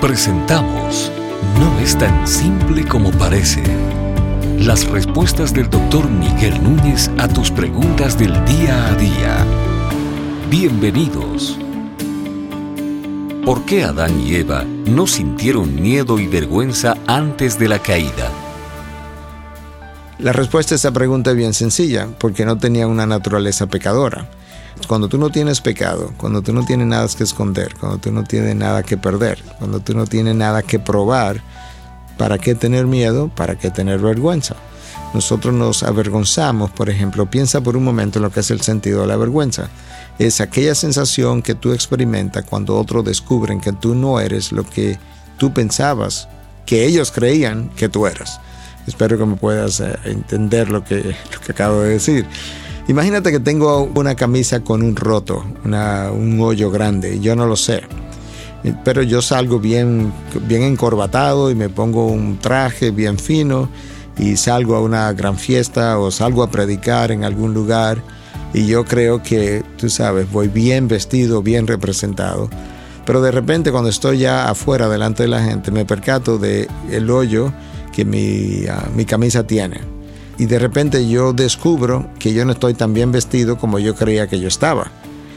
Presentamos No es tan simple como parece. Las respuestas del doctor Miguel Núñez a tus preguntas del día a día. Bienvenidos. ¿Por qué Adán y Eva no sintieron miedo y vergüenza antes de la caída? La respuesta a esa pregunta es bien sencilla, porque no tenían una naturaleza pecadora. Cuando tú no tienes pecado, cuando tú no tienes nada que esconder, cuando tú no tienes nada que perder, cuando tú no tienes nada que probar, ¿para qué tener miedo? ¿Para qué tener vergüenza? Nosotros nos avergonzamos, por ejemplo, piensa por un momento en lo que es el sentido de la vergüenza. Es aquella sensación que tú experimentas cuando otros descubren que tú no eres lo que tú pensabas, que ellos creían que tú eras. Espero que me puedas eh, entender lo que, lo que acabo de decir. Imagínate que tengo una camisa con un roto, un hoyo grande, yo no lo sé. Pero yo salgo bien, bien encorbatado y me pongo un traje bien fino y salgo a una gran fiesta o salgo a predicar en algún lugar y yo creo que, tú sabes, voy bien vestido, bien representado. Pero de repente cuando estoy ya afuera delante de la gente me percato de el hoyo que mi, ah, mi camisa tiene y de repente yo descubro que yo no estoy tan bien vestido como yo creía que yo estaba.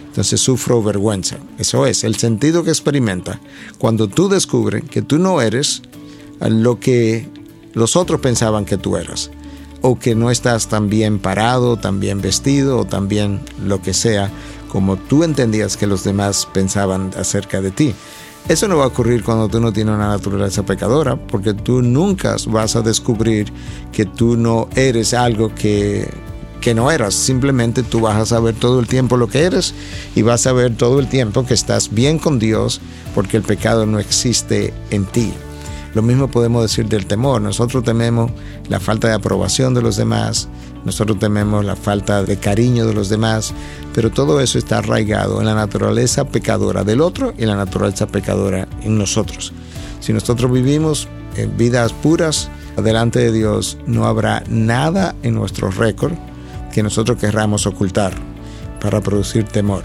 Entonces sufro vergüenza. Eso es el sentido que experimenta cuando tú descubres que tú no eres lo que los otros pensaban que tú eras. O que no estás tan bien parado, tan bien vestido o tan bien lo que sea como tú entendías que los demás pensaban acerca de ti. Eso no va a ocurrir cuando tú no tienes una naturaleza pecadora, porque tú nunca vas a descubrir que tú no eres algo que, que no eras. Simplemente tú vas a saber todo el tiempo lo que eres y vas a ver todo el tiempo que estás bien con Dios porque el pecado no existe en ti. Lo mismo podemos decir del temor. Nosotros tememos la falta de aprobación de los demás, nosotros tememos la falta de cariño de los demás, pero todo eso está arraigado en la naturaleza pecadora del otro y en la naturaleza pecadora en nosotros. Si nosotros vivimos en vidas puras, delante de Dios no habrá nada en nuestro récord que nosotros querramos ocultar para producir temor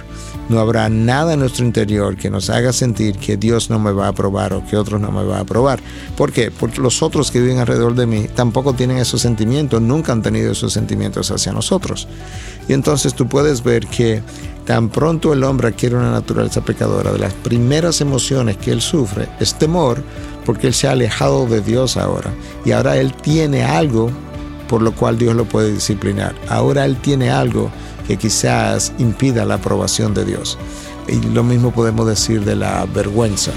no habrá nada en nuestro interior que nos haga sentir que Dios no me va a aprobar o que otros no me van a aprobar. ¿Por qué? Porque los otros que viven alrededor de mí tampoco tienen esos sentimientos, nunca han tenido esos sentimientos hacia nosotros. Y entonces tú puedes ver que tan pronto el hombre adquiere una naturaleza pecadora, de las primeras emociones que él sufre es temor, porque él se ha alejado de Dios ahora. Y ahora él tiene algo por lo cual Dios lo puede disciplinar. Ahora él tiene algo que quizás impida la aprobación de Dios. Y lo mismo podemos decir de la vergüenza.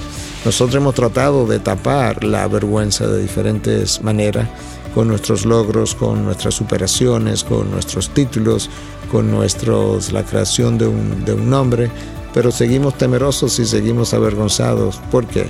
Nosotros hemos tratado de tapar la vergüenza de diferentes maneras, con nuestros logros, con nuestras superaciones, con nuestros títulos, con nuestros, la creación de un, de un nombre, pero seguimos temerosos y seguimos avergonzados. ¿Por qué?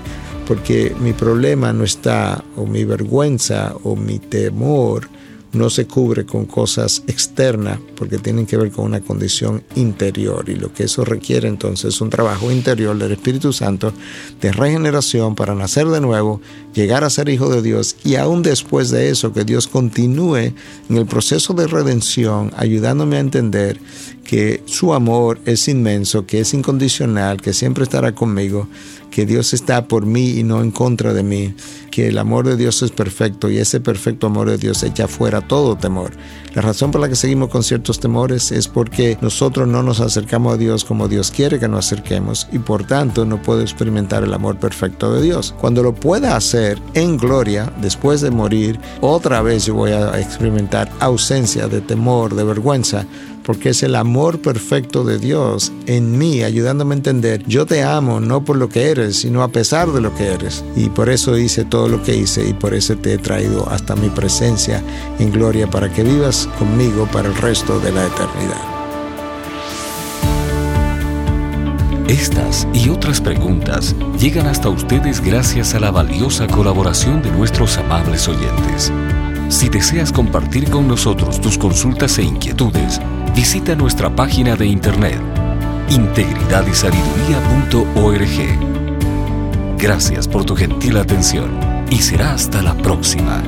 Porque mi problema no está, o mi vergüenza, o mi temor, no se cubre con cosas externas porque tienen que ver con una condición interior. Y lo que eso requiere entonces es un trabajo interior del Espíritu Santo de regeneración para nacer de nuevo, llegar a ser hijo de Dios y aún después de eso que Dios continúe en el proceso de redención ayudándome a entender que su amor es inmenso, que es incondicional, que siempre estará conmigo, que Dios está por mí y no en contra de mí, que el amor de Dios es perfecto y ese perfecto amor de Dios echa fuera todo temor. La razón por la que seguimos con ciertos temores es porque nosotros no nos acercamos a Dios como Dios quiere que nos acerquemos y por tanto no puedo experimentar el amor perfecto de Dios. Cuando lo pueda hacer en gloria, después de morir, otra vez yo voy a experimentar ausencia de temor, de vergüenza, porque es el amor perfecto de Dios en mí, ayudándome a entender, yo te amo no por lo que eres, sino a pesar de lo que eres. Y por eso hice todo lo que hice y por eso te he traído hasta mi presencia en gloria para que vivas conmigo para el resto de la eternidad. Estas y otras preguntas llegan hasta ustedes gracias a la valiosa colaboración de nuestros amables oyentes. Si deseas compartir con nosotros tus consultas e inquietudes, visita nuestra página de internet integridadysabiduría.org. Gracias por tu gentil atención y será hasta la próxima.